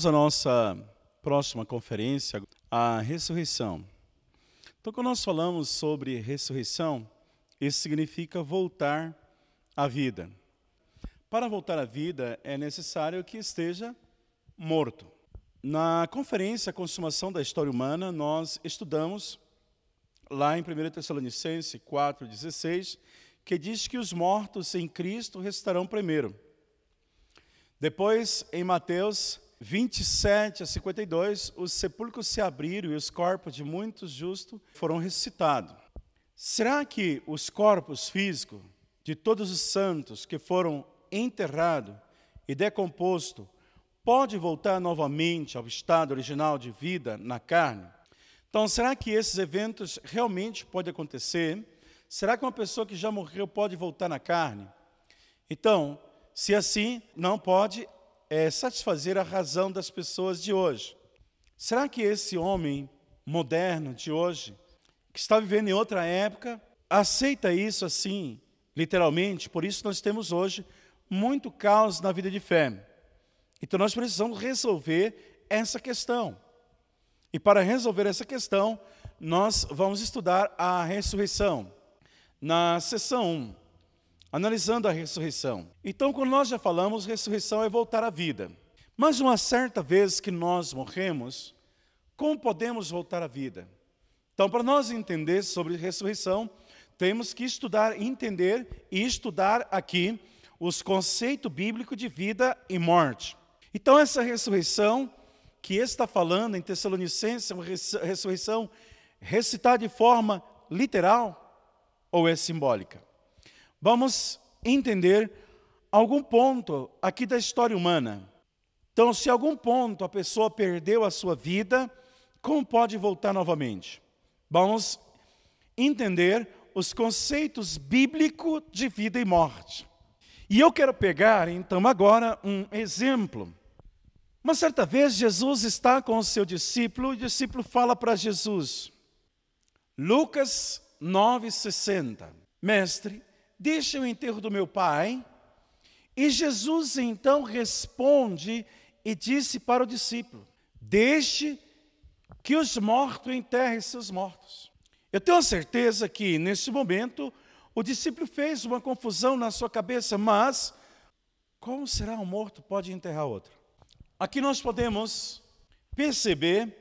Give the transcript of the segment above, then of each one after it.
Vamos à nossa próxima conferência, a ressurreição. Então, quando nós falamos sobre ressurreição, isso significa voltar à vida. Para voltar à vida, é necessário que esteja morto. Na conferência Consumação da História Humana, nós estudamos lá em 1 Tessalonicenses 4,16, que diz que os mortos em Cristo restarão primeiro. Depois, em Mateus 27 a 52, os sepulcros se abriram e os corpos de muitos justos foram ressuscitados. Será que os corpos físicos de todos os santos que foram enterrados e decompostos pode voltar novamente ao estado original de vida na carne? Então, será que esses eventos realmente podem acontecer? Será que uma pessoa que já morreu pode voltar na carne? Então, se assim, não pode é, satisfazer a razão das pessoas de hoje. Será que esse homem moderno de hoje, que está vivendo em outra época, aceita isso assim, literalmente? Por isso nós temos hoje muito caos na vida de fé. Então nós precisamos resolver essa questão. E para resolver essa questão, nós vamos estudar a ressurreição. Na sessão 1, analisando a ressurreição. Então, quando nós já falamos, ressurreição é voltar à vida. Mas uma certa vez que nós morremos, como podemos voltar à vida? Então, para nós entender sobre ressurreição, temos que estudar, entender e estudar aqui os conceitos bíblicos de vida e morte. Então, essa ressurreição que está falando em Tessalonicenses uma ressurreição recitada de forma literal ou é simbólica? Vamos entender algum ponto aqui da história humana. Então, se algum ponto a pessoa perdeu a sua vida, como pode voltar novamente? Vamos entender os conceitos bíblicos de vida e morte. E eu quero pegar, então, agora um exemplo. Uma certa vez, Jesus está com o seu discípulo, e o discípulo fala para Jesus, Lucas 9,60, Mestre, deixa o enterro do meu pai. E Jesus então responde e disse para o discípulo: Deixe que os mortos enterrem seus mortos. Eu tenho a certeza que nesse momento o discípulo fez uma confusão na sua cabeça, mas como será um morto pode enterrar outro? Aqui nós podemos perceber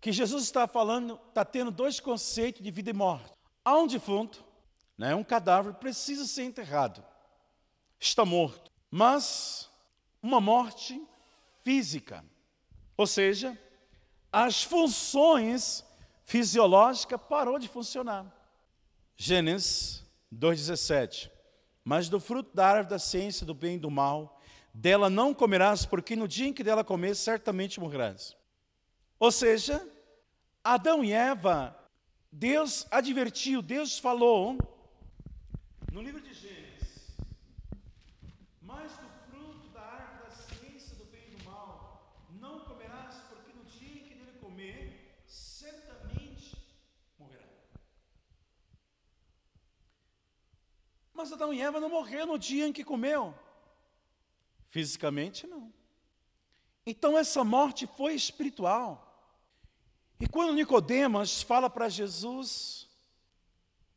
que Jesus está falando, está tendo dois conceitos de vida e morte. Há um defunto né? Um cadáver precisa ser enterrado, está morto, mas uma morte física, ou seja, as funções fisiológicas parou de funcionar. Gênesis 2,17 Mas do fruto da árvore da ciência do bem e do mal, dela não comerás, porque no dia em que dela comer, certamente morrerás. Ou seja, Adão e Eva, Deus advertiu, Deus falou no livro de Gênesis, mas do fruto da árvore da ciência do bem e do mal não comerás, porque no dia em que dele comer, certamente morrerá. Mas Adão e Eva não morreram no dia em que comeu. Fisicamente, não. Então essa morte foi espiritual. E quando Nicodemas fala para Jesus,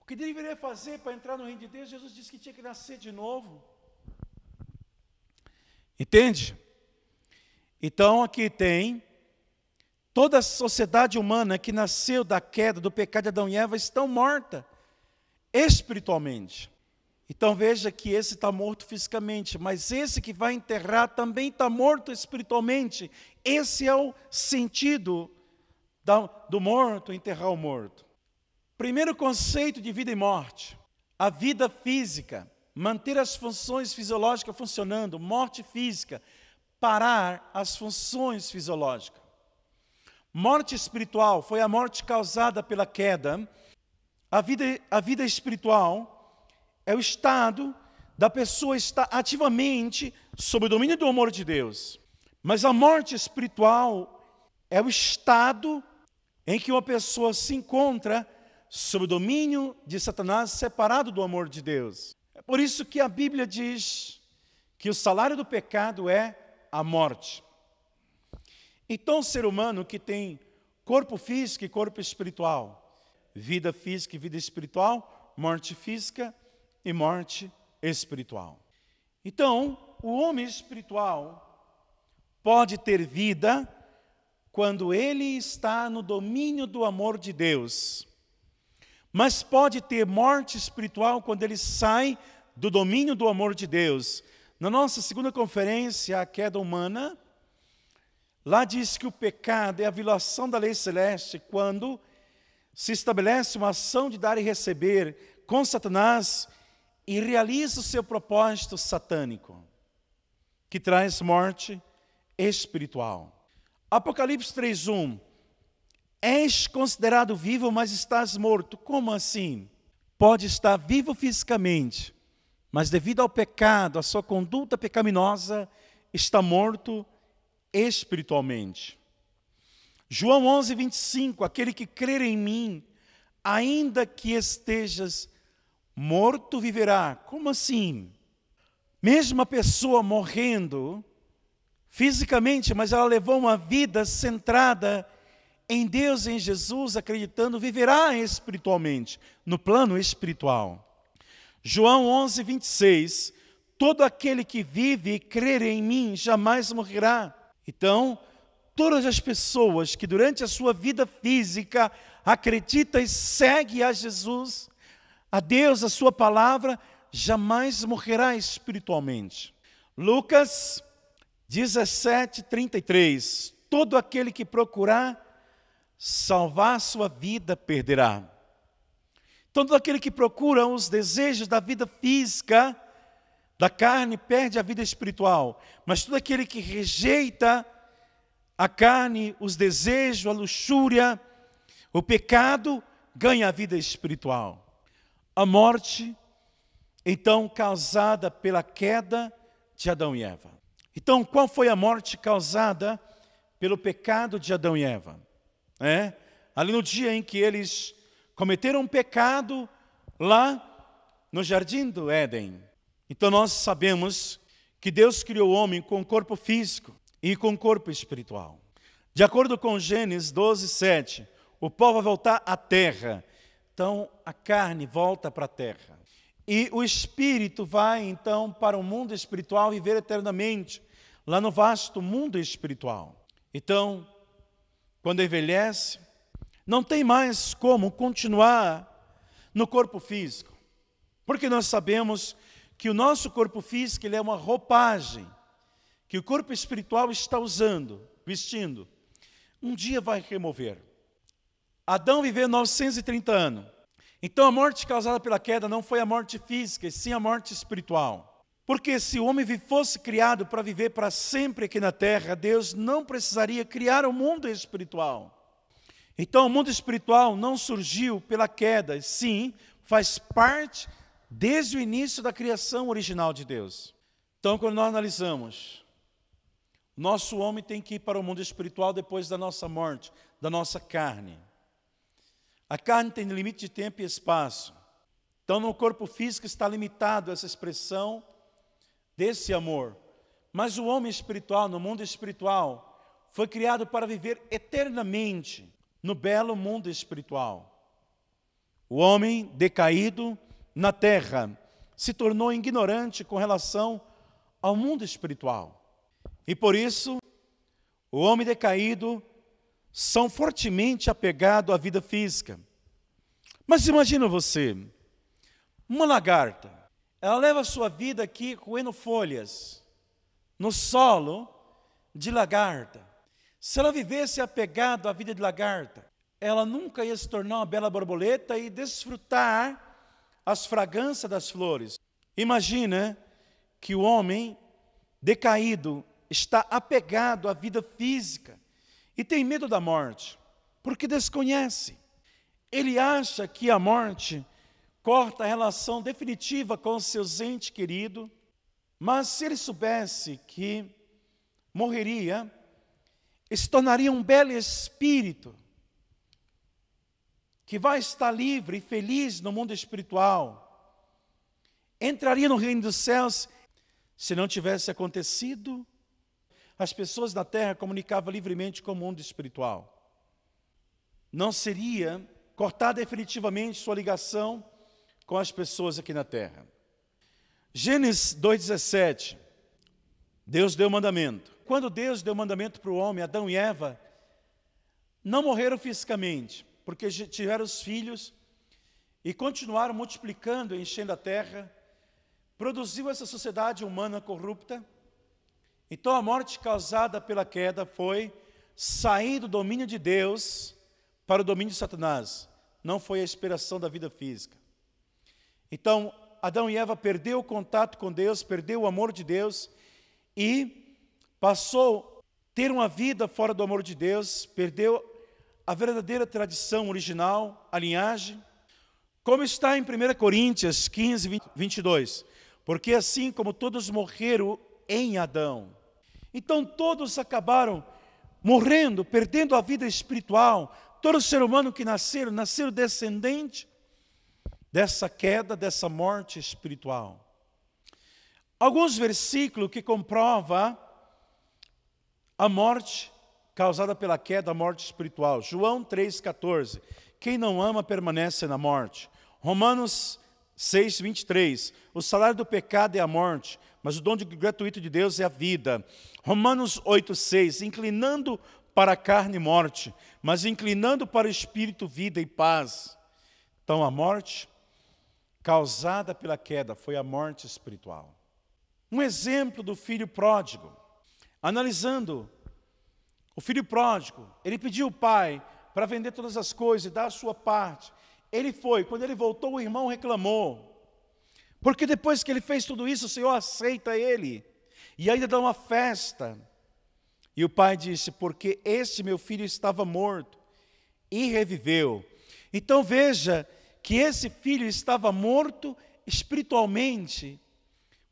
que deveria fazer para entrar no reino de Deus? Jesus disse que tinha que nascer de novo. Entende? Então aqui tem toda a sociedade humana que nasceu da queda, do pecado de Adão e Eva, estão morta espiritualmente. Então veja que esse está morto fisicamente, mas esse que vai enterrar também está morto espiritualmente. Esse é o sentido do morto, enterrar o morto. Primeiro conceito de vida e morte: a vida física, manter as funções fisiológicas funcionando, morte física, parar as funções fisiológicas. Morte espiritual foi a morte causada pela queda. A vida, a vida espiritual é o estado da pessoa estar ativamente sob o domínio do amor de Deus. Mas a morte espiritual é o estado em que uma pessoa se encontra sob o domínio de Satanás, separado do amor de Deus. É por isso que a Bíblia diz que o salário do pecado é a morte. Então, o ser humano que tem corpo físico e corpo espiritual, vida física e vida espiritual, morte física e morte espiritual. Então, o homem espiritual pode ter vida quando ele está no domínio do amor de Deus, mas pode ter morte espiritual quando ele sai do domínio do amor de Deus. Na nossa segunda conferência, a queda humana, lá diz que o pecado é a violação da lei celeste quando se estabelece uma ação de dar e receber com Satanás e realiza o seu propósito satânico, que traz morte espiritual. Apocalipse 3:1 És considerado vivo, mas estás morto. Como assim? Pode estar vivo fisicamente, mas devido ao pecado, à sua conduta pecaminosa, está morto espiritualmente. João 11, 25: Aquele que crer em mim, ainda que estejas morto, viverá. Como assim? Mesmo a pessoa morrendo, fisicamente, mas ela levou uma vida centrada em Deus, em Jesus, acreditando, viverá espiritualmente, no plano espiritual. João 11, 26. Todo aquele que vive e crer em mim jamais morrerá. Então, todas as pessoas que durante a sua vida física acreditam e seguem a Jesus, a Deus, a sua palavra, jamais morrerá espiritualmente. Lucas 17, 33. Todo aquele que procurar salvar sua vida perderá. Todo aquele que procura os desejos da vida física, da carne, perde a vida espiritual. Mas todo aquele que rejeita a carne, os desejos, a luxúria, o pecado, ganha a vida espiritual. A morte, então, causada pela queda de Adão e Eva. Então, qual foi a morte causada pelo pecado de Adão e Eva? É, ali no dia em que eles cometeram um pecado lá no jardim do Éden. Então nós sabemos que Deus criou o homem com corpo físico e com corpo espiritual. De acordo com Gênesis 12, 7, o pó vai voltar à terra. Então a carne volta para a terra. E o espírito vai então para o mundo espiritual viver eternamente lá no vasto mundo espiritual. Então, quando envelhece, não tem mais como continuar no corpo físico. Porque nós sabemos que o nosso corpo físico ele é uma roupagem que o corpo espiritual está usando, vestindo. Um dia vai remover. Adão viveu 930 anos. Então a morte causada pela queda não foi a morte física, e sim a morte espiritual. Porque se o homem fosse criado para viver para sempre aqui na terra, Deus não precisaria criar o um mundo espiritual. Então, o mundo espiritual não surgiu pela queda, sim, faz parte desde o início da criação original de Deus. Então, quando nós analisamos, nosso homem tem que ir para o mundo espiritual depois da nossa morte, da nossa carne. A carne tem limite de tempo e espaço. Então, no corpo físico está limitado essa expressão desse amor. Mas o homem espiritual, no mundo espiritual, foi criado para viver eternamente no belo mundo espiritual. O homem decaído na terra se tornou ignorante com relação ao mundo espiritual. E por isso, o homem decaído são fortemente apegados à vida física. Mas imagina você, uma lagarta, ela leva a sua vida aqui roendo folhas, no solo de lagarta. Se ela vivesse apegado à vida de lagarta, ela nunca ia se tornar uma bela borboleta e desfrutar as fragrâncias das flores. Imagina que o homem decaído está apegado à vida física e tem medo da morte, porque desconhece. Ele acha que a morte corta a relação definitiva com o seu ente querido, mas se ele soubesse que morreria, se tornaria um belo espírito que vai estar livre e feliz no mundo espiritual. Entraria no reino dos céus se não tivesse acontecido as pessoas na terra comunicavam livremente com o mundo espiritual. Não seria cortar definitivamente sua ligação com as pessoas aqui na terra. Gênesis 2,17, Deus deu mandamento. Quando Deus deu mandamento para o homem, Adão e Eva, não morreram fisicamente, porque tiveram os filhos e continuaram multiplicando e enchendo a terra, produziu essa sociedade humana corrupta. Então a morte causada pela queda foi sair do domínio de Deus para o domínio de Satanás. Não foi a inspiração da vida física. Então Adão e Eva perdeu o contato com Deus, perdeu o amor de Deus e passou a ter uma vida fora do amor de Deus, perdeu a verdadeira tradição original, a linhagem, como está em 1 Coríntios 15, 22. Porque assim como todos morreram em Adão, então todos acabaram morrendo, perdendo a vida espiritual. Todo ser humano que nasceram, nasceram descendente dessa queda, dessa morte espiritual. Alguns versículos que comprova a morte causada pela queda, a morte espiritual. João 3,14. Quem não ama permanece na morte. Romanos 6, 23. O salário do pecado é a morte, mas o dom gratuito de Deus é a vida. Romanos 8, 6. Inclinando para a carne morte, mas inclinando para o espírito vida e paz. Então a morte causada pela queda foi a morte espiritual. Um exemplo do filho pródigo, analisando o filho pródigo, ele pediu o pai para vender todas as coisas e dar a sua parte. Ele foi, quando ele voltou, o irmão reclamou. Porque depois que ele fez tudo isso, o Senhor aceita ele e ainda dá uma festa. E o pai disse: Porque este meu filho estava morto e reviveu. Então veja que esse filho estava morto espiritualmente,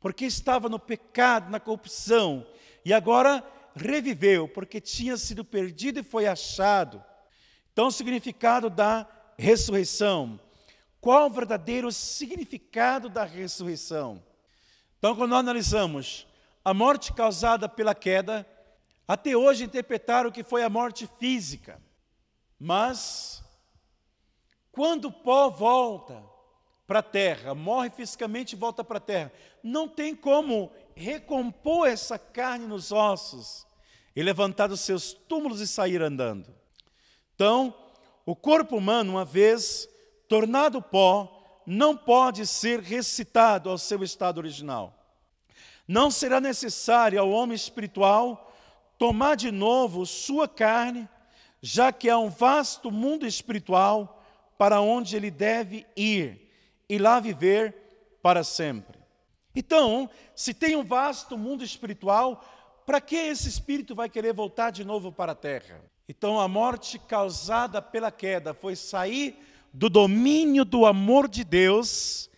porque estava no pecado, na corrupção, e agora reviveu, porque tinha sido perdido e foi achado. Então, o significado da ressurreição. Qual o verdadeiro significado da ressurreição? Então, quando nós analisamos a morte causada pela queda, até hoje interpretaram que foi a morte física. Mas, quando o pó volta para a terra, morre fisicamente e volta para a terra, não tem como recompor essa carne nos ossos e levantar dos seus túmulos e sair andando. Então, o corpo humano, uma vez tornado pó, não pode ser recitado ao seu estado original. Não será necessário ao homem espiritual tomar de novo sua carne, já que há um vasto mundo espiritual para onde ele deve ir e lá viver para sempre. Então, se tem um vasto mundo espiritual, para que esse espírito vai querer voltar de novo para a terra? Então, a morte causada pela queda foi sair do domínio do amor de Deus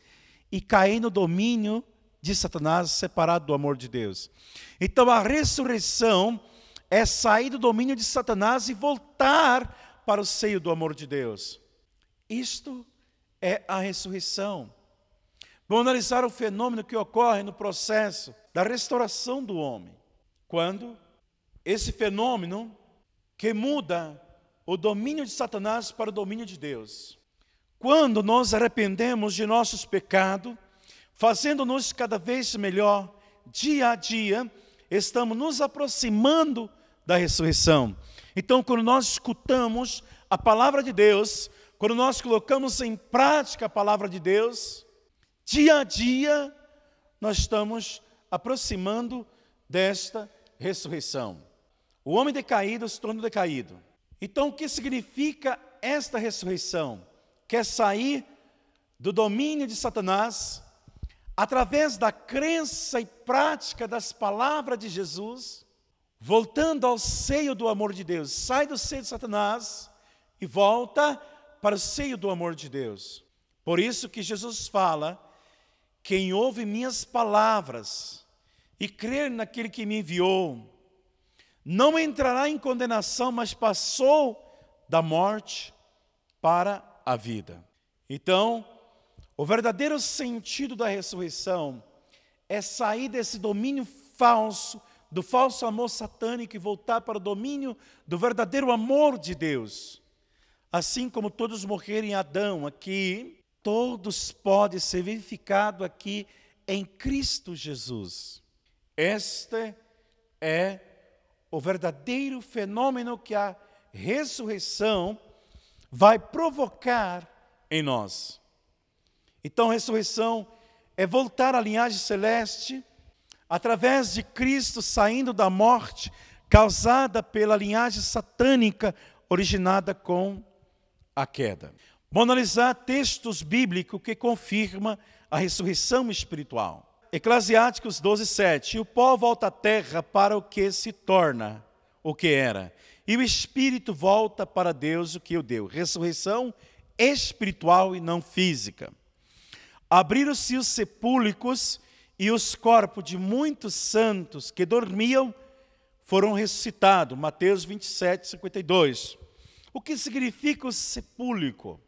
e cair no domínio de Satanás, separado do amor de Deus. Então, a ressurreição é sair do domínio de Satanás e voltar para o seio do amor de Deus. Isto é a ressurreição. Vamos analisar o fenômeno que ocorre no processo da restauração do homem. Quando esse fenômeno que muda o domínio de Satanás para o domínio de Deus. Quando nós arrependemos de nossos pecados, fazendo-nos cada vez melhor, dia a dia, estamos nos aproximando da ressurreição. Então, quando nós escutamos a palavra de Deus, quando nós colocamos em prática a palavra de Deus, dia a dia, nós estamos aproximando desta ressurreição. O homem decaído se torna decaído. Então, o que significa esta ressurreição? Quer sair do domínio de Satanás através da crença e prática das palavras de Jesus, voltando ao seio do amor de Deus. Sai do seio de Satanás e volta para o seio do amor de Deus. Por isso que Jesus fala: quem ouve minhas palavras e crer naquele que me enviou, não entrará em condenação, mas passou da morte para a vida. Então, o verdadeiro sentido da ressurreição é sair desse domínio falso do falso amor satânico e voltar para o domínio do verdadeiro amor de Deus. Assim como todos morreram em Adão aqui, todos podem ser verificados aqui em Cristo Jesus. Este é o verdadeiro fenômeno que a ressurreição vai provocar em nós. Então, a ressurreição é voltar à linhagem celeste através de Cristo saindo da morte causada pela linhagem satânica originada com a queda. Vamos analisar textos bíblicos que confirmam a ressurreição espiritual. Eclesiásticos 12, 7. E o pó volta à terra para o que se torna o que era, e o espírito volta para Deus o que o deu. Ressurreição espiritual e não física. Abriram-se os sepulcros e os corpos de muitos santos que dormiam foram ressuscitados. Mateus 27, 52. O que significa o sepulcro?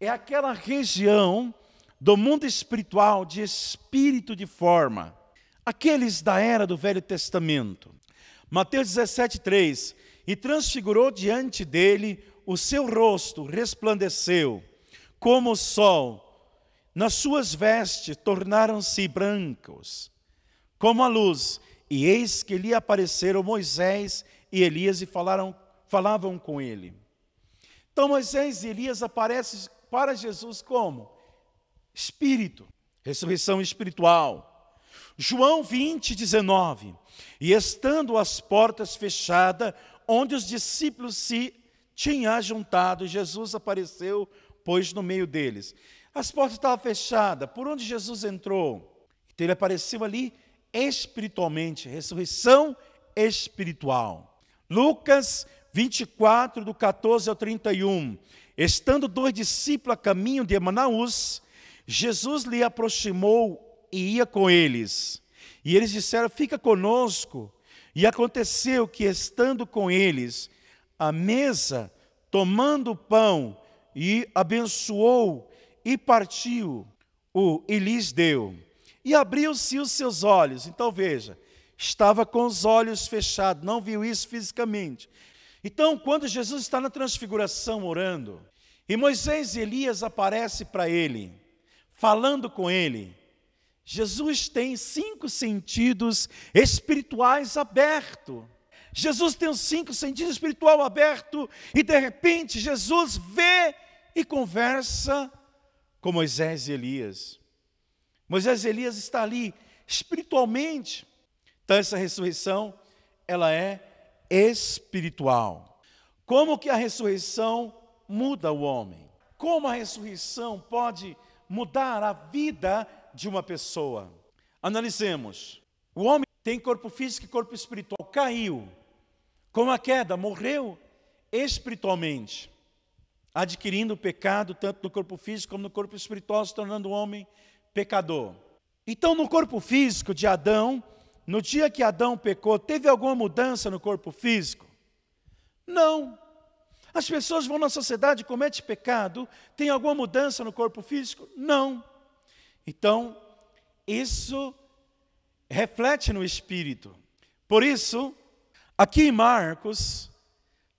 É aquela região do mundo espiritual de espírito de forma, aqueles da era do Velho Testamento. Mateus 17, 3. E transfigurou diante dele o seu rosto, resplandeceu como o sol, nas suas vestes tornaram-se brancos, como a luz, e eis que lhe apareceram Moisés e Elias e falaram, falavam com ele. Então Moisés e Elias aparecem para Jesus como? Espírito, ressurreição espiritual. João 20, 19. E estando as portas fechadas, onde os discípulos se tinham juntado, Jesus apareceu, pois, no meio deles. As portas estavam fechadas, por onde Jesus entrou? Então ele apareceu ali espiritualmente, ressurreição espiritual. Lucas 24, do 14 ao 31. Estando dois discípulos a caminho de Manaus, Jesus lhe aproximou e ia com eles. E eles disseram: Fica conosco. E aconteceu que, estando com eles, a mesa, tomando o pão, e abençoou, e partiu, o e lhes deu. E abriu-se os seus olhos. Então veja, estava com os olhos fechados, não viu isso fisicamente. Então, quando Jesus está na transfiguração orando, e Moisés e Elias aparecem para ele, falando com ele. Jesus tem cinco sentidos espirituais abertos. Jesus tem os cinco sentidos espirituais abertos e de repente Jesus vê e conversa com Moisés e Elias. Moisés e Elias está ali espiritualmente. Então essa ressurreição, ela é espiritual. Como que a ressurreição muda o homem? Como a ressurreição pode mudar a vida de uma pessoa. Analisemos. O homem tem corpo físico e corpo espiritual. Caiu. Com a queda, morreu espiritualmente, adquirindo o pecado tanto no corpo físico como no corpo espiritual, se tornando o homem pecador. Então, no corpo físico de Adão, no dia que Adão pecou, teve alguma mudança no corpo físico? Não. As pessoas vão na sociedade e cometem pecado, tem alguma mudança no corpo físico? Não. Então, isso reflete no espírito. Por isso, aqui em Marcos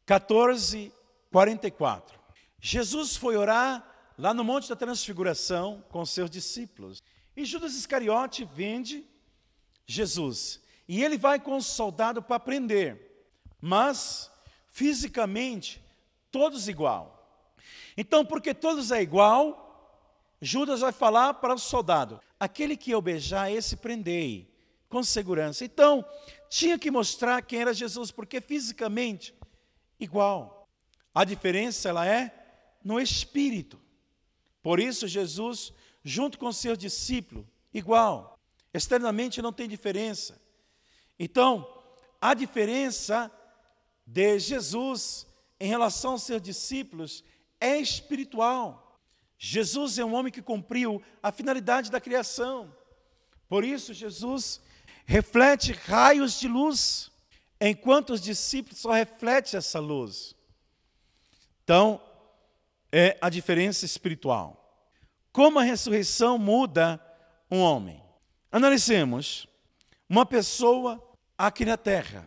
14, 44, Jesus foi orar lá no Monte da Transfiguração com seus discípulos. E Judas Iscariote vende Jesus. E ele vai com o soldado para prender. Mas, fisicamente, todos igual. Então, porque todos é igual, Judas vai falar para o soldado: aquele que eu beijar, esse prendei, com segurança. Então, tinha que mostrar quem era Jesus, porque fisicamente, igual. A diferença, ela é no espírito. Por isso, Jesus, junto com seus discípulos, igual. Externamente não tem diferença. Então, a diferença de Jesus em relação aos seus discípulos é espiritual. Jesus é um homem que cumpriu a finalidade da criação. Por isso, Jesus reflete raios de luz, enquanto os discípulos só refletem essa luz. Então, é a diferença espiritual. Como a ressurreição muda um homem? Analicemos. Uma pessoa aqui na terra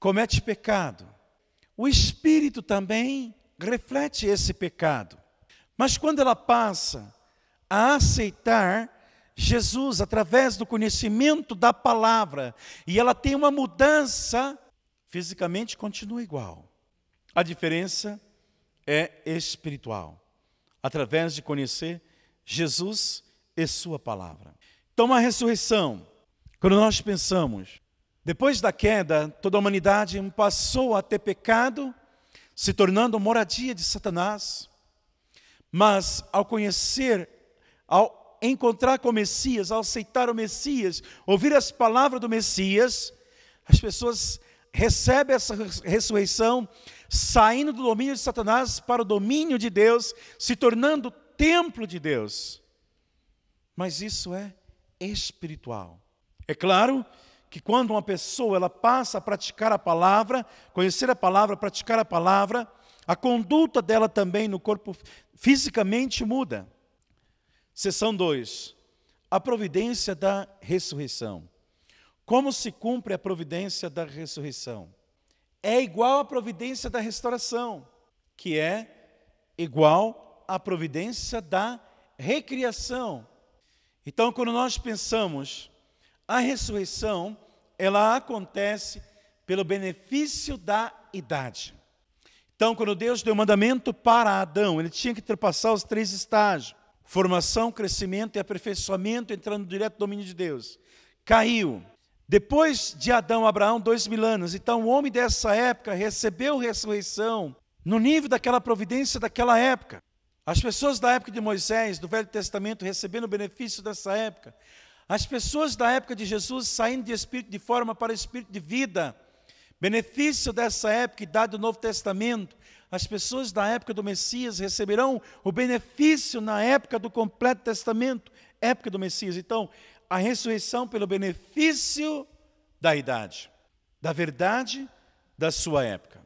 comete pecado, o espírito também reflete esse pecado. Mas quando ela passa a aceitar Jesus através do conhecimento da palavra e ela tem uma mudança, fisicamente continua igual. A diferença é espiritual, através de conhecer Jesus e Sua palavra. Então, a ressurreição, quando nós pensamos, depois da queda, toda a humanidade passou a ter pecado, se tornando moradia de Satanás. Mas ao conhecer, ao encontrar com o Messias, ao aceitar o Messias, ouvir as palavras do Messias, as pessoas recebem essa ressurreição, saindo do domínio de Satanás para o domínio de Deus, se tornando templo de Deus. Mas isso é espiritual. É claro que quando uma pessoa ela passa a praticar a palavra, conhecer a palavra, praticar a palavra, a conduta dela também no corpo fisicamente muda. Seção 2. A providência da ressurreição. Como se cumpre a providência da ressurreição? É igual à providência da restauração, que é igual à providência da recriação. Então, quando nós pensamos a ressurreição, ela acontece pelo benefício da idade. Então, quando Deus deu o mandamento para Adão, ele tinha que ultrapassar os três estágios: formação, crescimento e aperfeiçoamento, entrando direto no domínio de Deus. Caiu. Depois de Adão, Abraão, dois mil anos. Então, o homem dessa época recebeu ressurreição no nível daquela providência daquela época. As pessoas da época de Moisés, do Velho Testamento, recebendo o benefício dessa época. As pessoas da época de Jesus saindo de espírito de forma para espírito de vida. Benefício dessa época e dado do Novo Testamento. As pessoas da época do Messias receberão o benefício na época do completo testamento, época do Messias. Então, a ressurreição pelo benefício da idade, da verdade da sua época.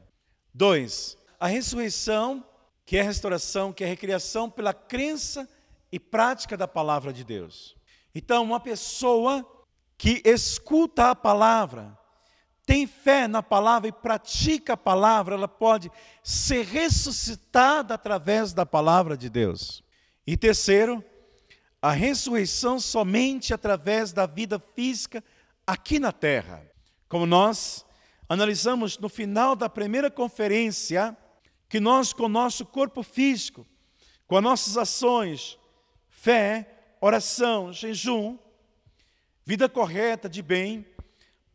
Dois, a ressurreição, que é restauração, que é recriação pela crença e prática da palavra de Deus. Então, uma pessoa que escuta a palavra, tem fé na palavra e pratica a palavra, ela pode ser ressuscitada através da palavra de Deus. E terceiro, a ressurreição somente através da vida física aqui na terra. Como nós analisamos no final da primeira conferência, que nós, com o nosso corpo físico, com as nossas ações, fé, oração, jejum, vida correta de bem,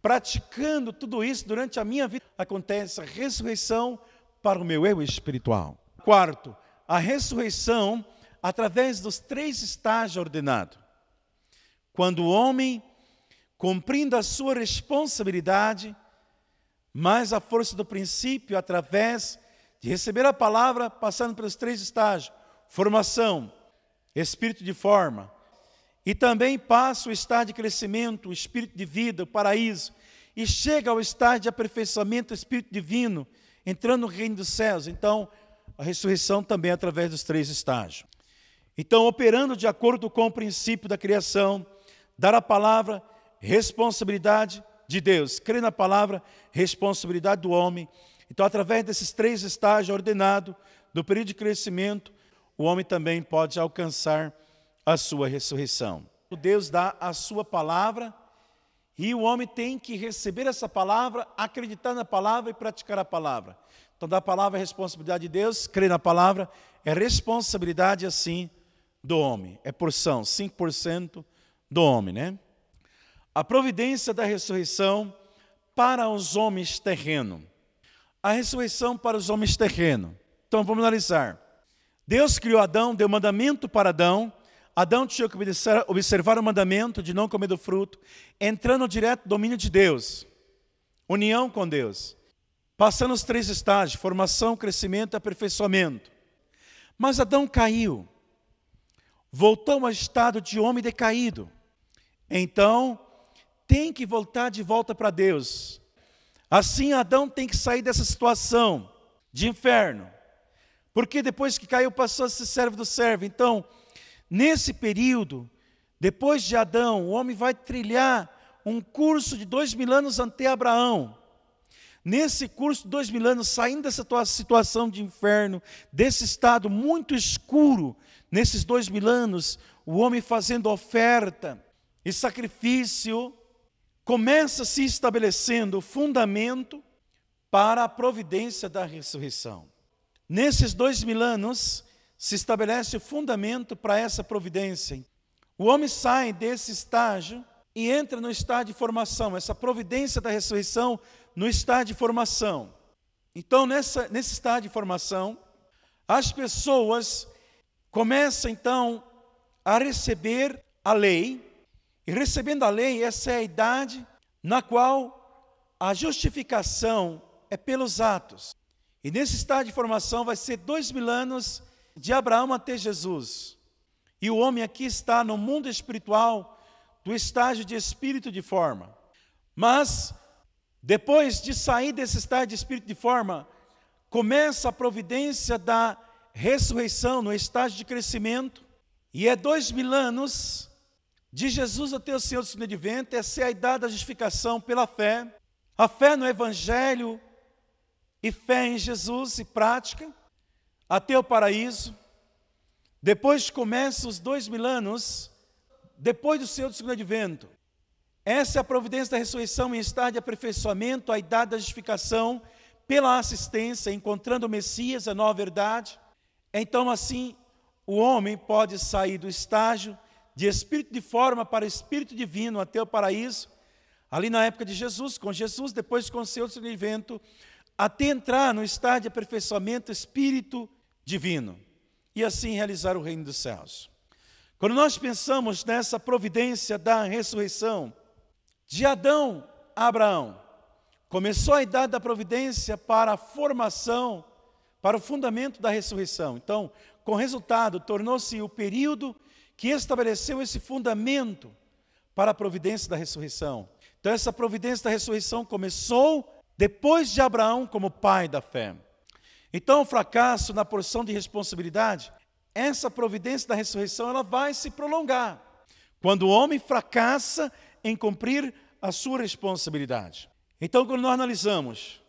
praticando tudo isso durante a minha vida, acontece a ressurreição para o meu eu espiritual. Quarto, a ressurreição através dos três estágios ordenados. Quando o homem, cumprindo a sua responsabilidade, mais a força do princípio, através de receber a palavra, passando pelos três estágios: formação, espírito de forma, e também passa o estágio de crescimento, o espírito de vida, o paraíso, e chega ao estágio de aperfeiçoamento, o espírito divino, entrando no reino dos céus. Então, a ressurreição também é através dos três estágios. Então, operando de acordo com o princípio da criação, dar a palavra, responsabilidade de Deus, crer na palavra, responsabilidade do homem. Então, através desses três estágios ordenados, do período de crescimento, o homem também pode alcançar a sua ressurreição. Deus dá a sua palavra e o homem tem que receber essa palavra, acreditar na palavra e praticar a palavra. Então, da palavra é responsabilidade de Deus, crer na palavra é responsabilidade assim do homem, é porção, 5% do homem, né? A providência da ressurreição para os homens terrenos. A ressurreição para os homens terrenos. Então vamos analisar. Deus criou Adão, deu mandamento para Adão, Adão tinha que observar o mandamento de não comer do fruto, entrando direto no domínio de Deus, união com Deus, passando os três estágios: formação, crescimento e aperfeiçoamento. Mas Adão caiu, voltou ao estado de homem decaído. Então, tem que voltar de volta para Deus. Assim, Adão tem que sair dessa situação de inferno, porque depois que caiu, passou a ser servo do servo. Então, Nesse período, depois de Adão, o homem vai trilhar um curso de dois mil anos ante Abraão. Nesse curso de dois mil anos, saindo dessa situação de inferno, desse estado muito escuro, nesses dois mil anos, o homem fazendo oferta e sacrifício, começa se estabelecendo o fundamento para a providência da ressurreição. Nesses dois mil anos, se estabelece o fundamento para essa providência. O homem sai desse estágio e entra no estágio de formação, essa providência da ressurreição no estágio de formação. Então, nessa, nesse estágio de formação, as pessoas começam então a receber a lei, e recebendo a lei, essa é a idade na qual a justificação é pelos atos. E nesse estágio de formação vai ser dois mil anos de Abraão até Jesus. E o homem aqui está no mundo espiritual do estágio de espírito de forma. Mas, depois de sair desse estágio de espírito de forma, começa a providência da ressurreição no estágio de crescimento. E é dois mil anos de Jesus até o Senhor do segundo advento, é a idade da justificação pela fé. A fé no Evangelho e fé em Jesus e prática até o paraíso. Depois começa os dois mil anos, depois do Senhor do segundo advento. Essa é a providência da ressurreição em estado de aperfeiçoamento, a idade da justificação, pela assistência, encontrando o Messias, a nova verdade. Então, assim, o homem pode sair do estágio de espírito de forma para espírito divino até o paraíso, ali na época de Jesus, com Jesus, depois com segundo advento, até entrar no estágio de aperfeiçoamento espírito divino e assim realizar o reino dos céus. Quando nós pensamos nessa providência da ressurreição, de Adão a Abraão, começou a idade da providência para a formação, para o fundamento da ressurreição. Então, com resultado, tornou-se o período que estabeleceu esse fundamento para a providência da ressurreição. Então, essa providência da ressurreição começou depois de Abraão como pai da fé. Então, o fracasso na porção de responsabilidade, essa providência da ressurreição, ela vai se prolongar. Quando o homem fracassa em cumprir a sua responsabilidade. Então, quando nós analisamos,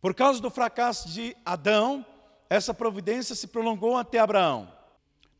por causa do fracasso de Adão, essa providência se prolongou até Abraão.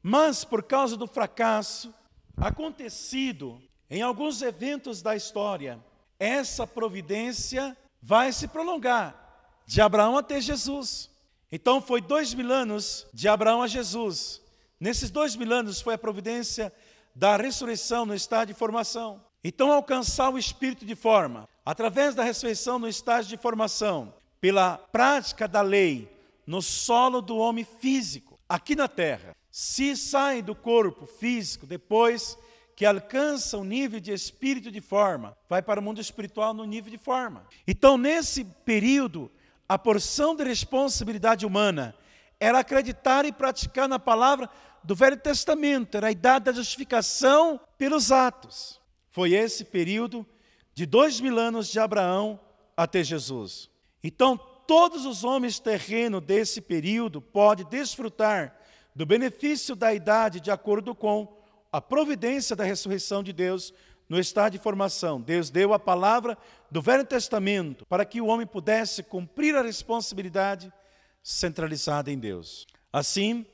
Mas, por causa do fracasso acontecido em alguns eventos da história, essa providência vai se prolongar de Abraão até Jesus. Então foi dois mil anos de Abraão a Jesus. Nesses dois mil anos foi a providência da ressurreição no estado de formação. Então, alcançar o espírito de forma, através da ressurreição no estágio de formação, pela prática da lei no solo do homem físico, aqui na terra, se sai do corpo físico depois que alcança o nível de espírito de forma, vai para o mundo espiritual no nível de forma. Então, nesse período, a porção de responsabilidade humana era acreditar e praticar na palavra do Velho Testamento, era a idade da justificação pelos atos. Foi esse período de dois mil anos de Abraão até Jesus. Então, todos os homens terrenos desse período podem desfrutar do benefício da idade de acordo com a providência da ressurreição de Deus no estado de formação. Deus deu a palavra do Velho Testamento para que o homem pudesse cumprir a responsabilidade centralizada em Deus. Assim,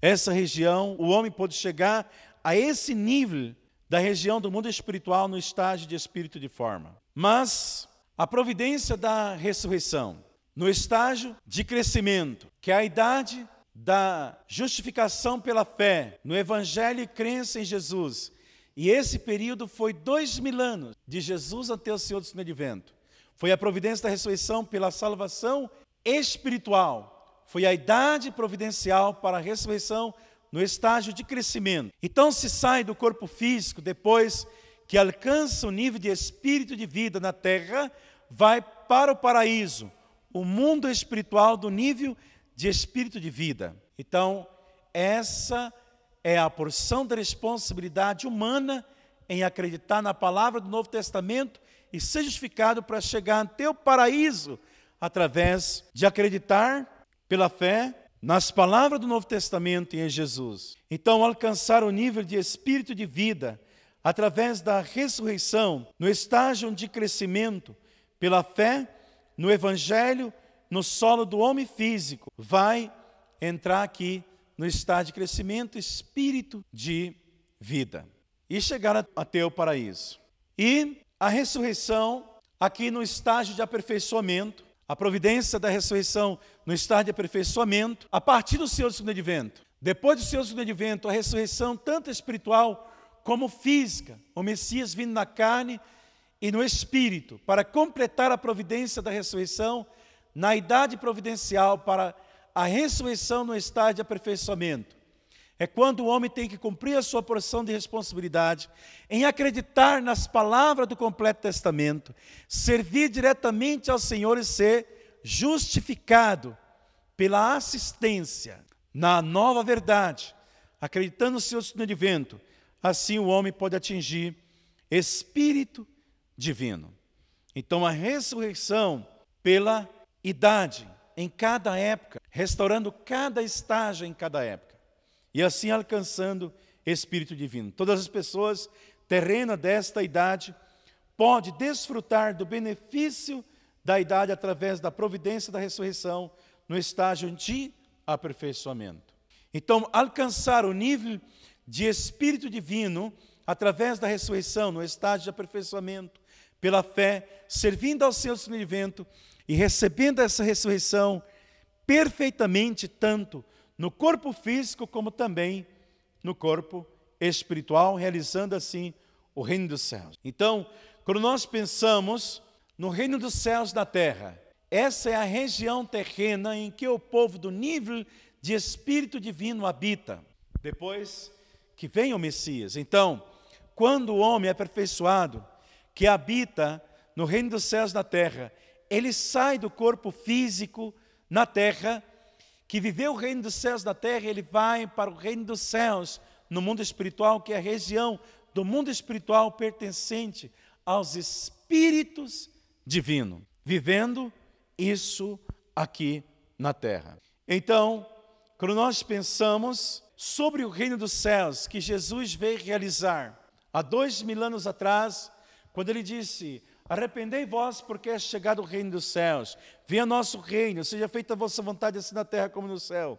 essa região, o homem pôde chegar a esse nível da região do mundo espiritual no estágio de espírito de forma. Mas a providência da ressurreição, no estágio de crescimento, que é a idade da justificação pela fé no Evangelho e crença em Jesus. E esse período foi dois mil anos, de Jesus até o Senhor do Senhor Advento. Foi a providência da ressurreição pela salvação espiritual. Foi a idade providencial para a ressurreição no estágio de crescimento. Então se sai do corpo físico depois que alcança o nível de espírito de vida na terra, vai para o paraíso, o mundo espiritual do nível de espírito de vida. Então, essa é a porção da responsabilidade humana em acreditar na palavra do Novo Testamento e ser justificado para chegar até o paraíso através de acreditar pela fé nas palavras do Novo Testamento e em Jesus. Então, alcançar o nível de espírito de vida através da ressurreição, no estágio de crescimento, pela fé no Evangelho, no solo do homem físico, vai entrar aqui no estágio de crescimento, espírito de vida, e chegar até o paraíso. E a ressurreição, aqui no estágio de aperfeiçoamento, a providência da ressurreição no estágio de aperfeiçoamento, a partir do seu segundo advento. Depois do seu segundo advento, a ressurreição, tanto espiritual como física, o Messias vindo na carne e no espírito, para completar a providência da ressurreição na idade providencial para a ressurreição no estágio de aperfeiçoamento. É quando o homem tem que cumprir a sua porção de responsabilidade em acreditar nas palavras do completo testamento, servir diretamente ao Senhor e ser justificado pela assistência na nova verdade, acreditando no seu advento. Assim o homem pode atingir espírito divino. Então a ressurreição pela idade em cada época, restaurando cada estágio em cada época, e assim alcançando Espírito Divino. Todas as pessoas terrenas desta idade podem desfrutar do benefício da idade através da providência da ressurreição no estágio de aperfeiçoamento. Então, alcançar o nível de Espírito Divino através da ressurreição no estágio de aperfeiçoamento, pela fé, servindo ao seu advento e recebendo essa ressurreição perfeitamente, tanto no corpo físico como também no corpo espiritual, realizando assim o reino dos céus. Então, quando nós pensamos no reino dos céus da terra, essa é a região terrena em que o povo do nível de espírito divino habita. Depois que vem o Messias. Então, quando o homem é aperfeiçoado, que habita no reino dos céus da terra, ele sai do corpo físico na terra, que viveu o reino dos céus na terra, ele vai para o reino dos céus, no mundo espiritual, que é a região do mundo espiritual pertencente aos espíritos divinos, vivendo isso aqui na terra. Então, quando nós pensamos sobre o reino dos céus que Jesus veio realizar há dois mil anos atrás, quando ele disse: Arrependei vós, porque é chegado o reino dos céus. Venha nosso reino, seja feita a vossa vontade, assim na terra como no céu.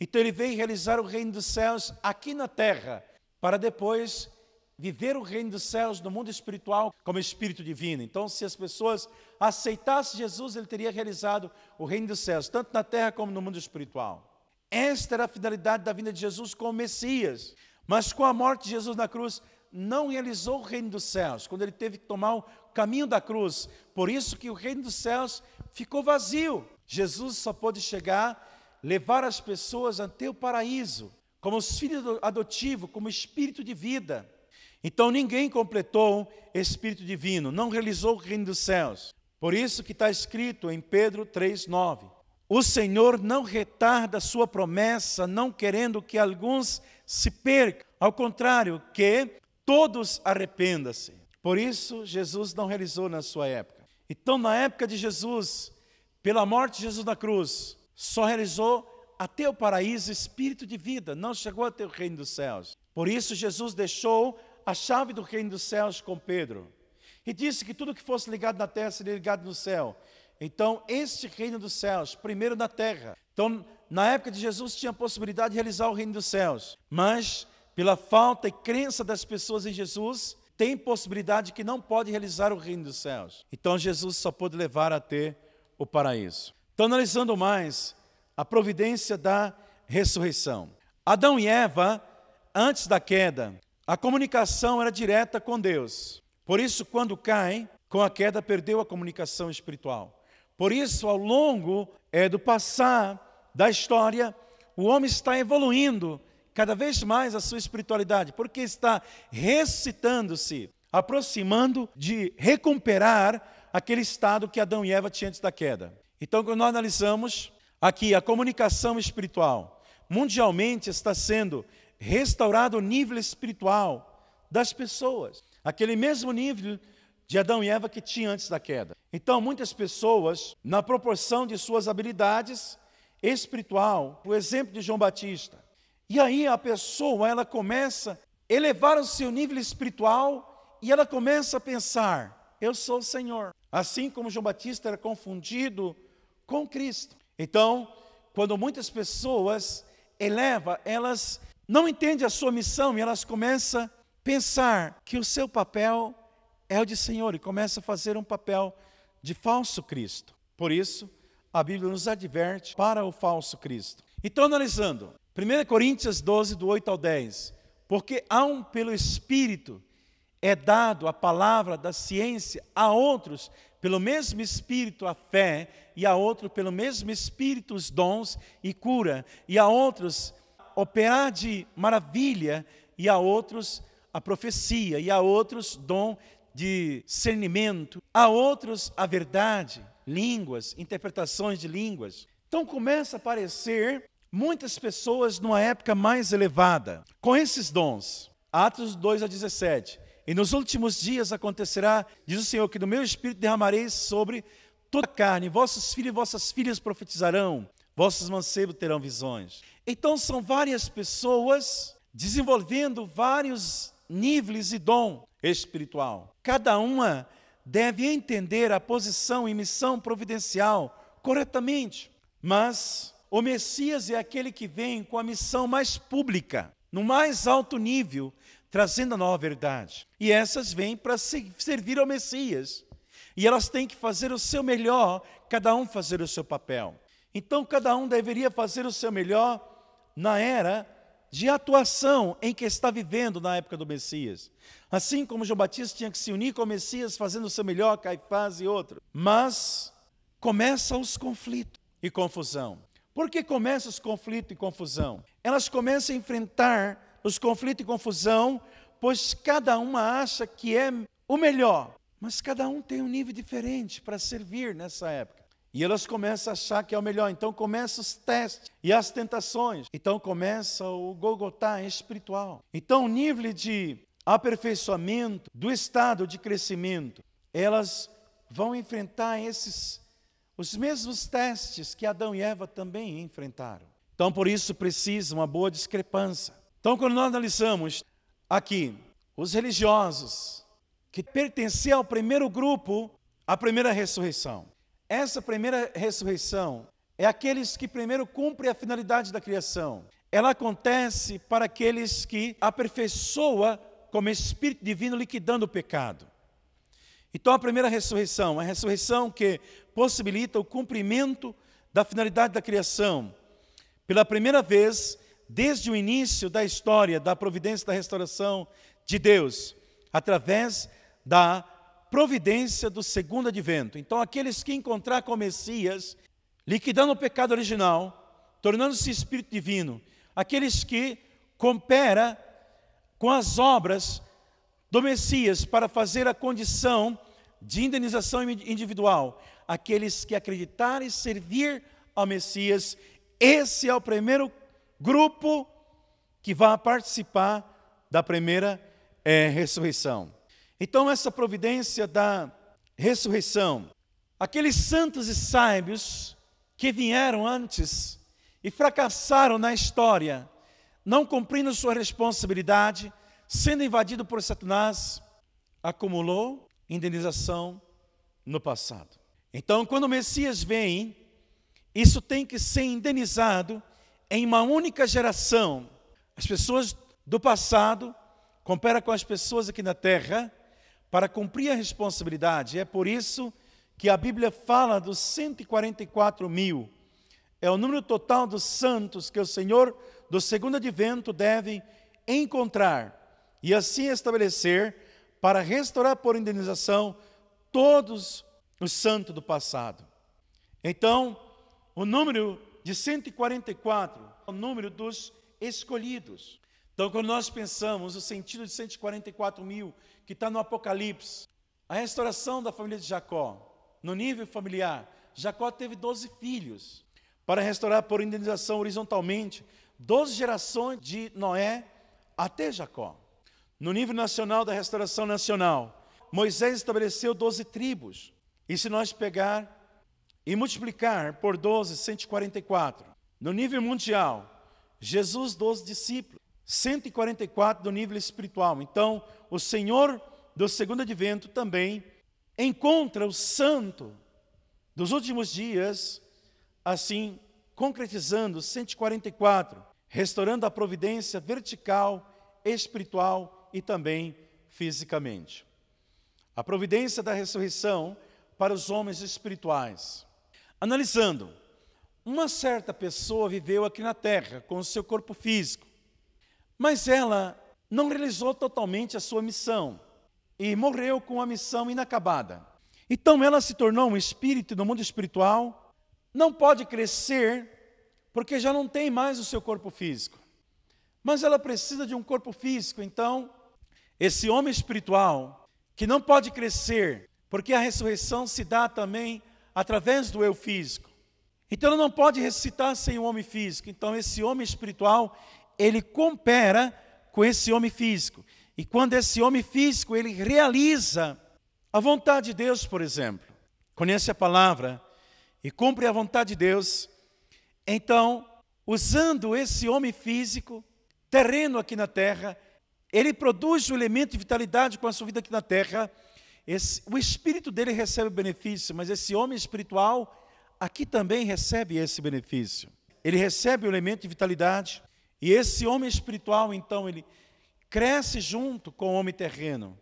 Então ele veio realizar o reino dos céus aqui na terra, para depois viver o reino dos céus no mundo espiritual como espírito divino. Então, se as pessoas aceitassem Jesus, ele teria realizado o reino dos céus, tanto na terra como no mundo espiritual. Esta era a finalidade da vinda de Jesus como Messias. Mas com a morte de Jesus na cruz, não realizou o reino dos céus, quando ele teve que tomar o caminho da cruz. Por isso que o reino dos céus ficou vazio. Jesus só pôde chegar, levar as pessoas até o paraíso, como os filhos adotivos, como espírito de vida. Então ninguém completou o espírito divino, não realizou o reino dos céus. Por isso que está escrito em Pedro 3,9: O Senhor não retarda a sua promessa, não querendo que alguns se percam, ao contrário, que todos arrependam-se. Por isso, Jesus não realizou na sua época. Então, na época de Jesus, pela morte de Jesus na cruz, só realizou até o paraíso espírito de vida, não chegou até o reino dos céus. Por isso, Jesus deixou a chave do reino dos céus com Pedro e disse que tudo que fosse ligado na terra seria ligado no céu. Então, este reino dos céus, primeiro na terra. Então, na época de Jesus, tinha a possibilidade de realizar o reino dos céus, mas pela falta e crença das pessoas em Jesus, tem possibilidade que não pode realizar o reino dos céus. Então Jesus só pode levar até o paraíso. Então, analisando mais a providência da ressurreição. Adão e Eva, antes da queda, a comunicação era direta com Deus. Por isso, quando caem, com a queda perdeu a comunicação espiritual. Por isso, ao longo é, do passar da história, o homem está evoluindo cada vez mais a sua espiritualidade, porque está recitando-se, aproximando de recuperar aquele estado que Adão e Eva tinham antes da queda. Então, quando nós analisamos aqui a comunicação espiritual, mundialmente está sendo restaurado o nível espiritual das pessoas, aquele mesmo nível de Adão e Eva que tinha antes da queda. Então, muitas pessoas, na proporção de suas habilidades espiritual, o exemplo de João Batista, e aí a pessoa, ela começa elevar o seu nível espiritual e ela começa a pensar: eu sou o Senhor. Assim como João Batista era confundido com Cristo. Então, quando muitas pessoas elevam, elas não entendem a sua missão e elas começam a pensar que o seu papel é o de Senhor e começam a fazer um papel de falso Cristo. Por isso, a Bíblia nos adverte para o falso Cristo. Então, analisando, 1 Coríntios 12, do 8 ao 10. Porque há um pelo Espírito é dado a palavra da ciência, a outros pelo mesmo Espírito a fé, e a outros pelo mesmo Espírito os dons e cura, e a outros operar de maravilha, e a outros a profecia, e a outros dom de discernimento, a outros a verdade, línguas, interpretações de línguas. Então começa a aparecer muitas pessoas numa época mais elevada, com esses dons. Atos 2 a 17. E nos últimos dias acontecerá, diz o Senhor, que do meu espírito derramarei sobre toda a carne, vossos filhos e vossas filhas profetizarão, vossos mancebos terão visões. Então são várias pessoas desenvolvendo vários níveis de dom espiritual. Cada uma deve entender a posição e missão providencial corretamente. Mas o Messias é aquele que vem com a missão mais pública, no mais alto nível, trazendo a nova verdade. E essas vêm para servir ao Messias. E elas têm que fazer o seu melhor, cada um fazer o seu papel. Então, cada um deveria fazer o seu melhor na era de atuação em que está vivendo na época do Messias. Assim como João Batista tinha que se unir com o Messias, fazendo o seu melhor, Caifás e outro. Mas começam os conflitos e confusão. Por que começam os conflitos e confusão? Elas começam a enfrentar os conflitos e confusão, pois cada uma acha que é o melhor. Mas cada um tem um nível diferente para servir nessa época. E elas começam a achar que é o melhor. Então começam os testes e as tentações. Então começa o Golgotá espiritual. Então o nível de aperfeiçoamento, do estado de crescimento, elas vão enfrentar esses os mesmos testes que Adão e Eva também enfrentaram. Então por isso precisa uma boa discrepância. Então quando nós analisamos aqui os religiosos que pertenciam ao primeiro grupo, a primeira ressurreição. Essa primeira ressurreição é aqueles que primeiro cumprem a finalidade da criação. Ela acontece para aqueles que aperfeiçoa como Espírito Divino liquidando o pecado. Então, a primeira ressurreição, a ressurreição que possibilita o cumprimento da finalidade da criação. Pela primeira vez, desde o início da história da providência da restauração de Deus, através da providência do segundo advento. Então, aqueles que encontrar com o Messias, liquidando o pecado original, tornando-se Espírito Divino, aqueles que coopera com as obras do Messias para fazer a condição de indenização individual, aqueles que acreditarem servir ao Messias, esse é o primeiro grupo que vai participar da primeira é, ressurreição. Então, essa providência da ressurreição, aqueles santos e sábios que vieram antes e fracassaram na história, não cumprindo sua responsabilidade, sendo invadido por Satanás, acumulou indenização no passado. Então, quando o Messias vem, isso tem que ser indenizado em uma única geração. As pessoas do passado cooperam com as pessoas aqui na terra para cumprir a responsabilidade. É por isso que a Bíblia fala dos 144 mil. É o número total dos santos que o Senhor do segundo advento deve encontrar e assim estabelecer para restaurar por indenização todos os santos do passado. Então, o número de 144 é o número dos escolhidos. Então, quando nós pensamos o sentido de 144 mil, que está no Apocalipse, a restauração da família de Jacó, no nível familiar, Jacó teve 12 filhos, para restaurar por indenização horizontalmente 12 gerações de Noé até Jacó. No nível nacional da restauração nacional, Moisés estabeleceu 12 tribos. E se nós pegar e multiplicar por 12, 144. No nível mundial, Jesus, 12 discípulos. 144 do nível espiritual. Então, o Senhor do segundo advento também encontra o santo dos últimos dias, assim concretizando 144, restaurando a providência vertical, espiritual e também fisicamente. A providência da ressurreição para os homens espirituais. Analisando, uma certa pessoa viveu aqui na terra com o seu corpo físico, mas ela não realizou totalmente a sua missão e morreu com a missão inacabada. Então ela se tornou um espírito no mundo espiritual, não pode crescer porque já não tem mais o seu corpo físico. Mas ela precisa de um corpo físico, então esse homem espiritual que não pode crescer, porque a ressurreição se dá também através do eu físico. Então ele não pode ressuscitar sem o homem físico. Então esse homem espiritual, ele coopera com esse homem físico. E quando esse homem físico ele realiza a vontade de Deus, por exemplo, conhece a palavra e cumpre a vontade de Deus, então, usando esse homem físico, terreno aqui na terra, ele produz o elemento de vitalidade com a sua vida aqui na terra. Esse, o espírito dele recebe benefício, mas esse homem espiritual aqui também recebe esse benefício. Ele recebe o elemento de vitalidade, e esse homem espiritual, então, ele cresce junto com o homem terreno.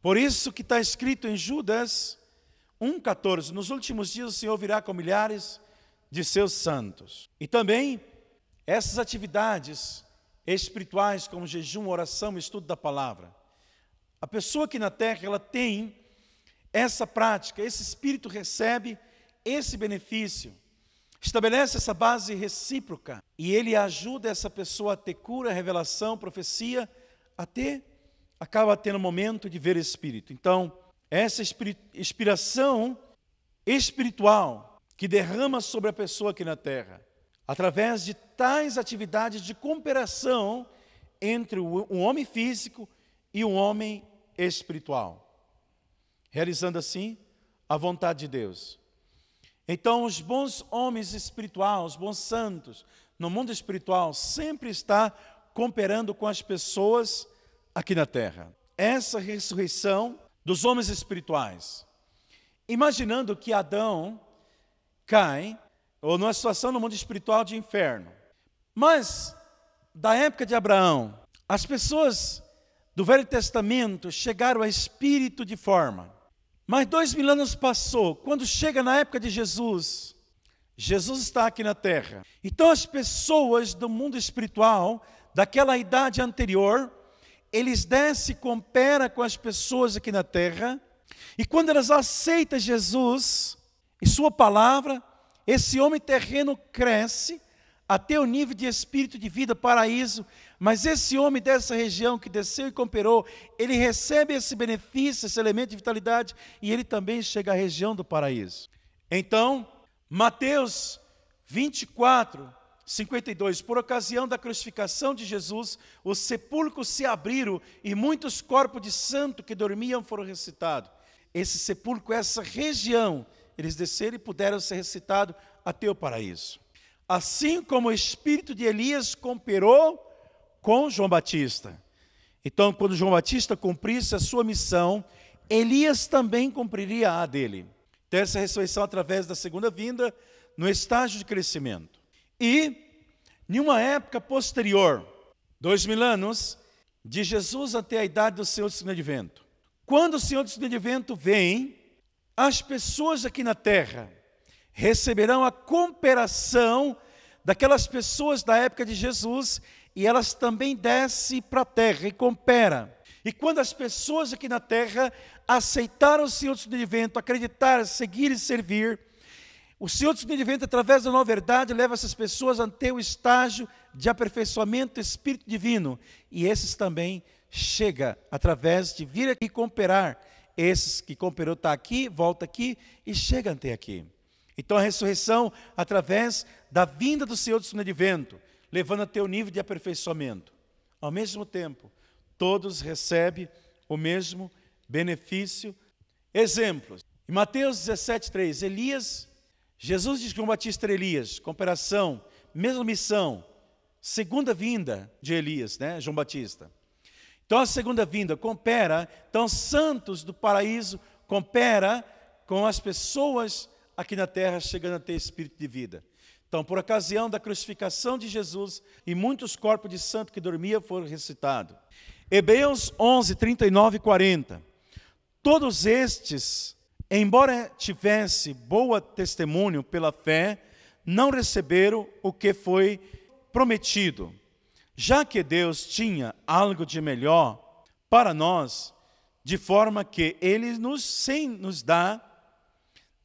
Por isso que está escrito em Judas 1,14: Nos últimos dias o Senhor virá com milhares de seus santos. E também essas atividades espirituais, como jejum, oração, estudo da palavra. A pessoa aqui na terra, ela tem essa prática, esse espírito recebe esse benefício, estabelece essa base recíproca e ele ajuda essa pessoa a ter cura, revelação, profecia até acaba tendo momento de ver Espírito. Então, essa inspiração espiritual que derrama sobre a pessoa aqui na terra, através de tais atividades de cooperação entre um homem físico e um homem espiritual, realizando assim a vontade de Deus. Então, os bons homens espirituais, os bons santos, no mundo espiritual, sempre está cooperando com as pessoas aqui na terra. Essa ressurreição dos homens espirituais. Imaginando que Adão cai, ou numa situação no mundo espiritual de inferno. Mas, da época de Abraão, as pessoas do Velho Testamento chegaram a espírito de forma. Mas dois mil anos passou, quando chega na época de Jesus, Jesus está aqui na terra. Então as pessoas do mundo espiritual, daquela idade anterior, eles descem e cooperam com as pessoas aqui na terra, e quando elas aceitam Jesus e Sua palavra, esse homem terreno cresce até o nível de espírito de vida, paraíso, mas esse homem dessa região que desceu e cooperou, ele recebe esse benefício, esse elemento de vitalidade, e ele também chega à região do paraíso. Então, Mateus 24, 52. Por ocasião da crucificação de Jesus, os sepulcros se abriram e muitos corpos de santo que dormiam foram ressuscitados. Esse sepulcro, essa região, eles desceram e puderam ser ressuscitados até o paraíso. Assim como o espírito de Elias cooperou com João Batista. Então, quando João Batista cumprisse a sua missão, Elias também cumpriria a dele. Então, essa ressurreição através da segunda vinda, no estágio de crescimento. E, em uma época posterior, dois mil anos, de Jesus até a idade do Senhor do Segundo Advento. Quando o Senhor do Segundo Advento vem, as pessoas aqui na terra receberão a cooperação daquelas pessoas da época de Jesus e elas também descem para a terra e cooperam. E quando as pessoas aqui na terra aceitaram o Senhor do Advento, acreditaram, seguir e servir, o Senhor do Advento, através da nova verdade, leva essas pessoas até o estágio de aperfeiçoamento do Espírito Divino. E esses também chega através de vir aqui cooperar. Esses que cooperou está aqui, volta aqui e chega até aqui. Então a ressurreição através da vinda do Senhor do Advento, levando até o nível de aperfeiçoamento. Ao mesmo tempo, todos recebem o mesmo benefício. Exemplos. Em Mateus 17, 3, Elias Jesus diz que João Batista era Elias, cooperação, mesma missão, segunda vinda de Elias, né, João Batista. Então a segunda vinda coopera, então santos do paraíso coopera com as pessoas aqui na terra chegando a ter espírito de vida. Então, por ocasião da crucificação de Jesus, e muitos corpos de santo que dormia foram ressuscitados. Hebreus 11, 39 e 40. Todos estes, embora tivesse boa testemunho pela fé, não receberam o que foi prometido, já que Deus tinha algo de melhor para nós, de forma que Ele nos, sem nos dá,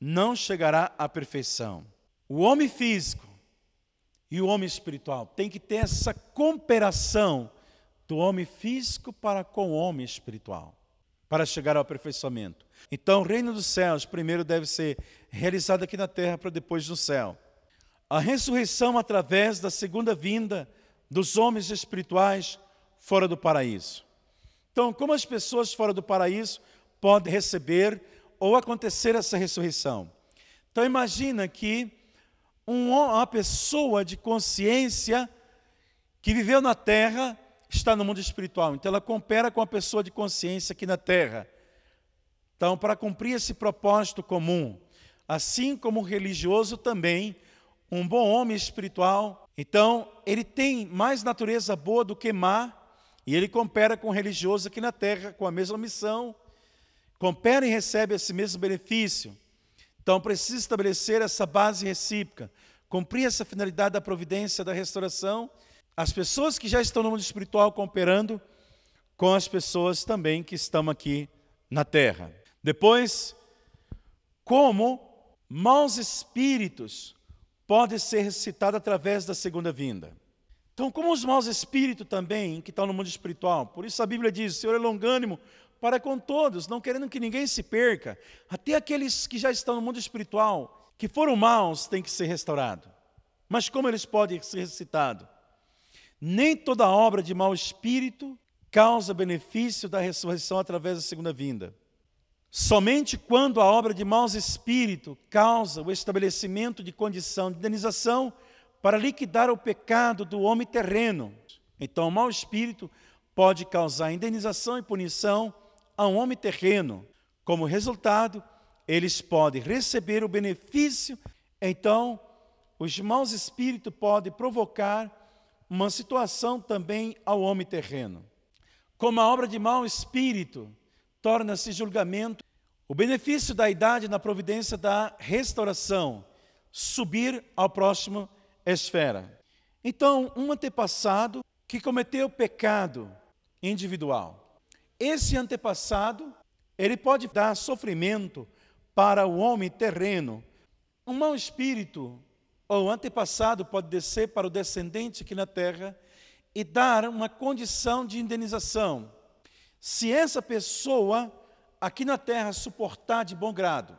não chegará à perfeição. O homem físico e o homem espiritual tem que ter essa cooperação do homem físico para com o homem espiritual, para chegar ao aperfeiçoamento. Então, o reino dos céus primeiro deve ser realizado aqui na terra para depois no céu. A ressurreição através da segunda vinda dos homens espirituais fora do paraíso. Então, como as pessoas fora do paraíso podem receber ou acontecer essa ressurreição? Então, imagina que uma pessoa de consciência que viveu na terra está no mundo espiritual. Então ela coopera com a pessoa de consciência aqui na terra. Então, para cumprir esse propósito comum, assim como o religioso também, um bom homem espiritual, então ele tem mais natureza boa do que má, e ele coopera com o religioso aqui na terra com a mesma missão, coopera e recebe esse mesmo benefício. Então precisa estabelecer essa base recíproca, cumprir essa finalidade da providência, da restauração. As pessoas que já estão no mundo espiritual cooperando com as pessoas também que estão aqui na terra. Depois, como maus espíritos podem ser ressuscitados através da segunda vinda. Então, como os maus espíritos também, que estão no mundo espiritual, por isso a Bíblia diz: Senhor é longânimo para com todos, não querendo que ninguém se perca. Até aqueles que já estão no mundo espiritual, que foram maus, têm que ser restaurados. Mas como eles podem ser ressuscitados? Nem toda obra de mau espírito causa benefício da ressurreição através da segunda vinda. Somente quando a obra de maus espíritos causa o estabelecimento de condição de indenização para liquidar o pecado do homem terreno. Então, o mau espírito pode causar indenização e punição a um homem terreno. Como resultado, eles podem receber o benefício, então, os maus espíritos podem provocar uma situação também ao homem terreno. Como a obra de mau espírito torna-se julgamento, o benefício da idade na providência da restauração, subir ao próximo esfera. Então, um antepassado que cometeu pecado individual, esse antepassado, ele pode dar sofrimento para o homem terreno. Um mau espírito ou antepassado pode descer para o descendente aqui na terra e dar uma condição de indenização. Se essa pessoa aqui na terra suportar de bom grado,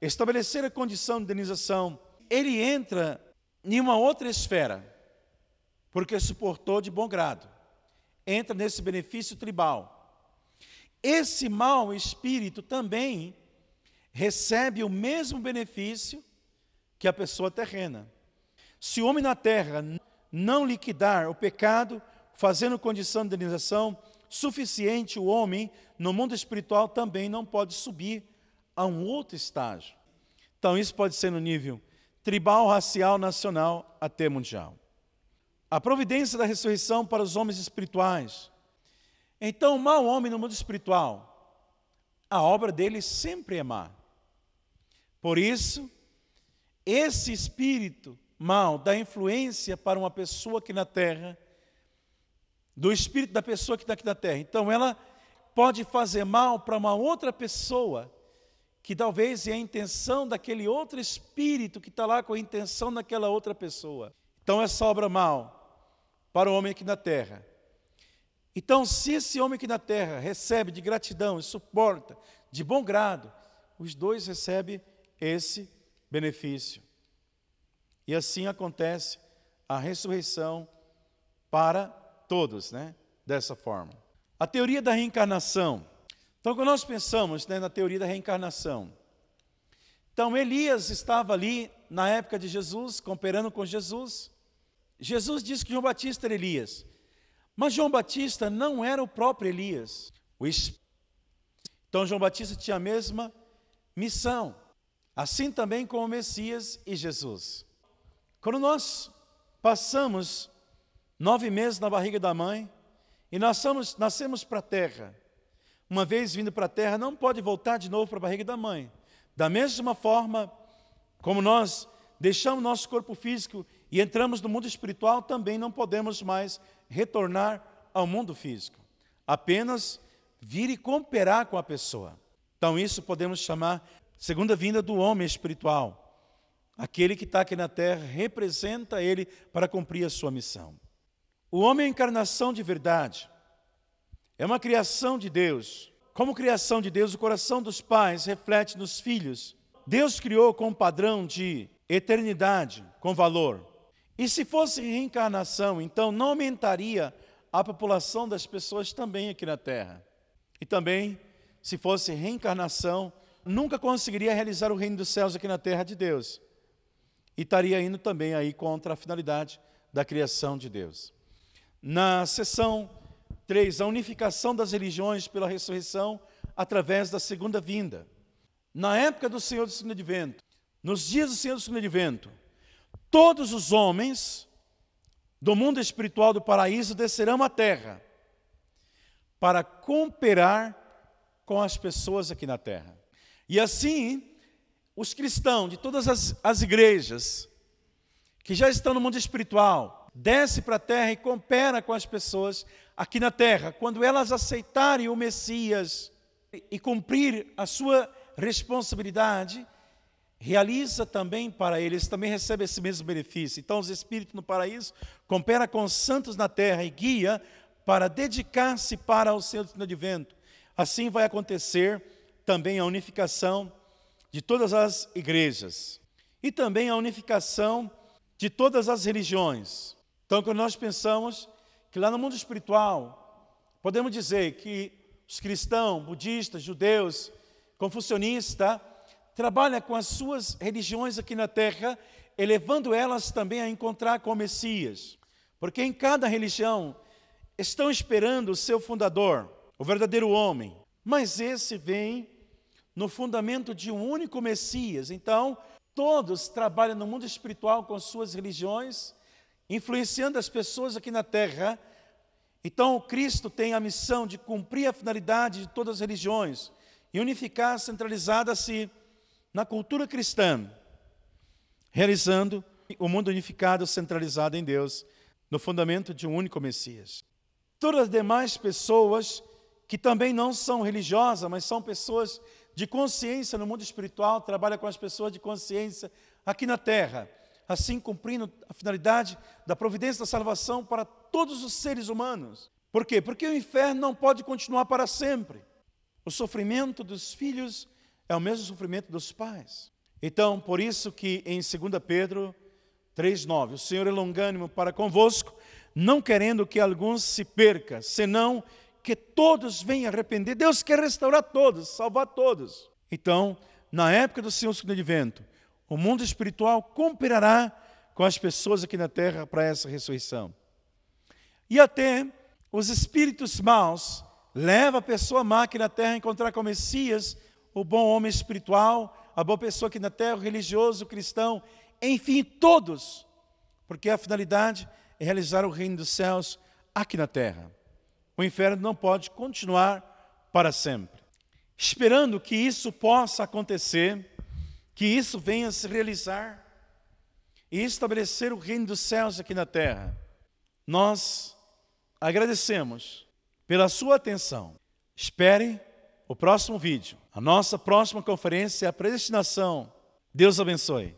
estabelecer a condição de indenização, ele entra em uma outra esfera, porque suportou de bom grado. Entra nesse benefício tribal. Esse mau espírito também recebe o mesmo benefício que a pessoa terrena. Se o homem na terra não liquidar o pecado, fazendo condição de indenização suficiente, o homem no mundo espiritual também não pode subir a um outro estágio. Então, isso pode ser no nível tribal, racial, nacional, até mundial. A providência da ressurreição para os homens espirituais então, o mau homem no mundo espiritual, a obra dele sempre é má. Por isso, esse espírito mal dá influência para uma pessoa aqui na terra, do espírito da pessoa que está aqui na terra. Então, ela pode fazer mal para uma outra pessoa, que talvez é a intenção daquele outro espírito que está lá com a intenção daquela outra pessoa. Então, essa obra mal para o homem aqui na terra então, se esse homem aqui na terra recebe de gratidão e suporta de bom grado, os dois recebem esse benefício. E assim acontece a ressurreição para todos, né? Dessa forma. A teoria da reencarnação. Então, quando nós pensamos né, na teoria da reencarnação, então Elias estava ali na época de Jesus, cooperando com Jesus, Jesus disse que João Batista era Elias. Mas João Batista não era o próprio Elias. Então João Batista tinha a mesma missão. Assim também com o Messias e Jesus. Quando nós passamos nove meses na barriga da mãe e nós somos, nascemos para a terra, uma vez vindo para a terra, não pode voltar de novo para a barriga da mãe. Da mesma forma como nós deixamos nosso corpo físico e entramos no mundo espiritual, também não podemos mais retornar ao mundo físico. Apenas vir e cooperar com a pessoa. Então, isso podemos chamar segunda vinda do homem espiritual. Aquele que está aqui na terra representa ele para cumprir a sua missão. O homem é a encarnação de verdade. É uma criação de Deus. Como criação de Deus, o coração dos pais reflete nos filhos. Deus criou com um padrão de eternidade, com valor. E se fosse reencarnação, então não aumentaria a população das pessoas também aqui na Terra. E também, se fosse reencarnação, nunca conseguiria realizar o reino dos céus aqui na terra de Deus. E estaria indo também aí contra a finalidade da criação de Deus. Na sessão 3, a unificação das religiões pela ressurreição através da segunda vinda. Na época do Senhor do Segundo Advento, nos dias do Senhor do Segundo Advento, todos os homens do mundo espiritual do paraíso descerão à terra para cooperar com as pessoas aqui na terra. E assim, os cristãos de todas as, as igrejas que já estão no mundo espiritual, desce para a terra e coopera com as pessoas aqui na terra. Quando elas aceitarem o Messias e cumprir a sua responsabilidade, realiza também para eles, também recebe esse mesmo benefício. Então, os espíritos no paraíso coopera com os santos na terra e guia para dedicar-se para o seu advento. Assim vai acontecer também a unificação de todas as igrejas e também a unificação de todas as religiões. Então, quando nós pensamos que lá no mundo espiritual, podemos dizer que os cristãos, budistas, judeus, confucionistas, trabalham com as suas religiões aqui na terra, elevando elas também a encontrar com o Messias. Porque em cada religião estão esperando o seu fundador, o verdadeiro homem. Mas esse vem no fundamento de um único Messias. Então, todos trabalham no mundo espiritual com suas religiões, influenciando as pessoas aqui na terra. Então, Cristo tem a missão de cumprir a finalidade de todas as religiões e unificar, centralizada-se na cultura cristã, realizando o mundo unificado, centralizado em Deus, no fundamento de um único Messias. Todas as demais pessoas que também não são religiosas, mas são pessoas de consciência no mundo espiritual, trabalham com as pessoas de consciência aqui na terra, assim cumprindo a finalidade da providência da salvação para todos os seres humanos. Por quê? Porque o inferno não pode continuar para sempre. O sofrimento dos filhos é o mesmo sofrimento dos pais. Então, por isso que em 2 Pedro 3,9, o Senhor é longânimo para convosco, não querendo que alguns se perca, senão que todos venham arrepender. Deus quer restaurar todos, salvar todos. Então, na época do Senhor segundo advento, o mundo espiritual cooperará com as pessoas aqui na terra para essa ressurreição. E até os espíritos maus levam a pessoa má aqui na terra a encontrar com o Messias, o bom homem espiritual, a boa pessoa aqui na terra, o religioso, o cristão, enfim, todos, porque a finalidade é realizar o reino dos céus aqui na terra. O inferno não pode continuar para sempre. Esperando que isso possa acontecer, que isso venha se realizar e estabelecer o reino dos céus aqui na terra. Nós agradecemos pela sua atenção. Espere o próximo vídeo. A nossa próxima conferência é a predestinação. Deus abençoe.